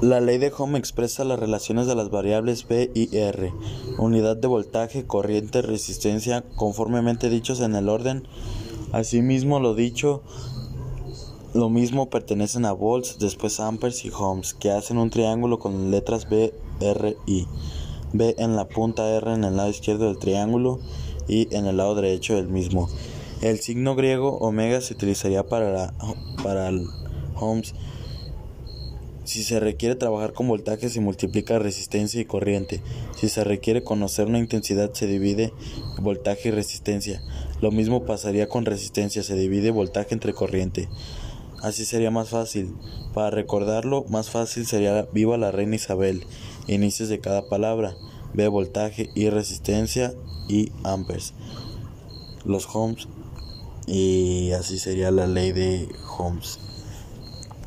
La ley de Ohm expresa las relaciones de las variables V y R, unidad de voltaje, corriente, resistencia, conformemente dichos en el orden. Asimismo, lo dicho, lo mismo pertenecen a volts, después amperes y ohms, que hacen un triángulo con letras B, R, I. B en la punta R en el lado izquierdo del triángulo y en el lado derecho del mismo. El signo griego omega se utilizaría para, la, para el ohms si se requiere trabajar con voltaje se multiplica resistencia y corriente. Si se requiere conocer una intensidad se divide voltaje y resistencia. Lo mismo pasaría con resistencia, se divide voltaje entre corriente. Así sería más fácil. Para recordarlo, más fácil sería viva la reina Isabel. Inicios de cada palabra. ve voltaje y resistencia y amperes. Los ohms y así sería la ley de Ohms.